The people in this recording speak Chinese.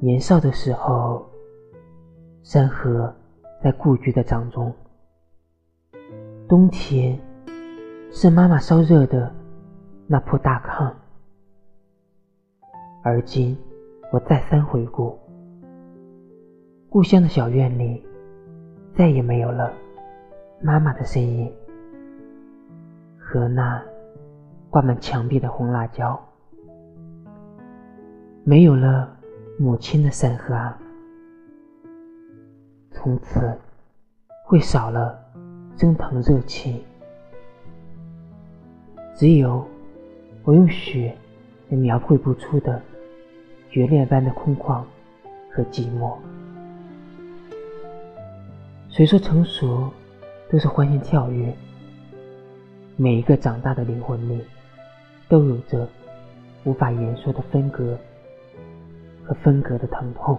年少的时候，山河在故居的掌中。冬天是妈妈烧热的那铺大炕，而今我再三回顾，故乡的小院里再也没有了妈妈的身影和那挂满墙壁的红辣椒，没有了母亲的审核啊，从此会少了。蒸腾热气，只有我用血也描绘不出的决裂般的空旷和寂寞。谁说成熟都是欢欣跳跃？每一个长大的灵魂里，都有着无法言说的分隔分隔的疼痛。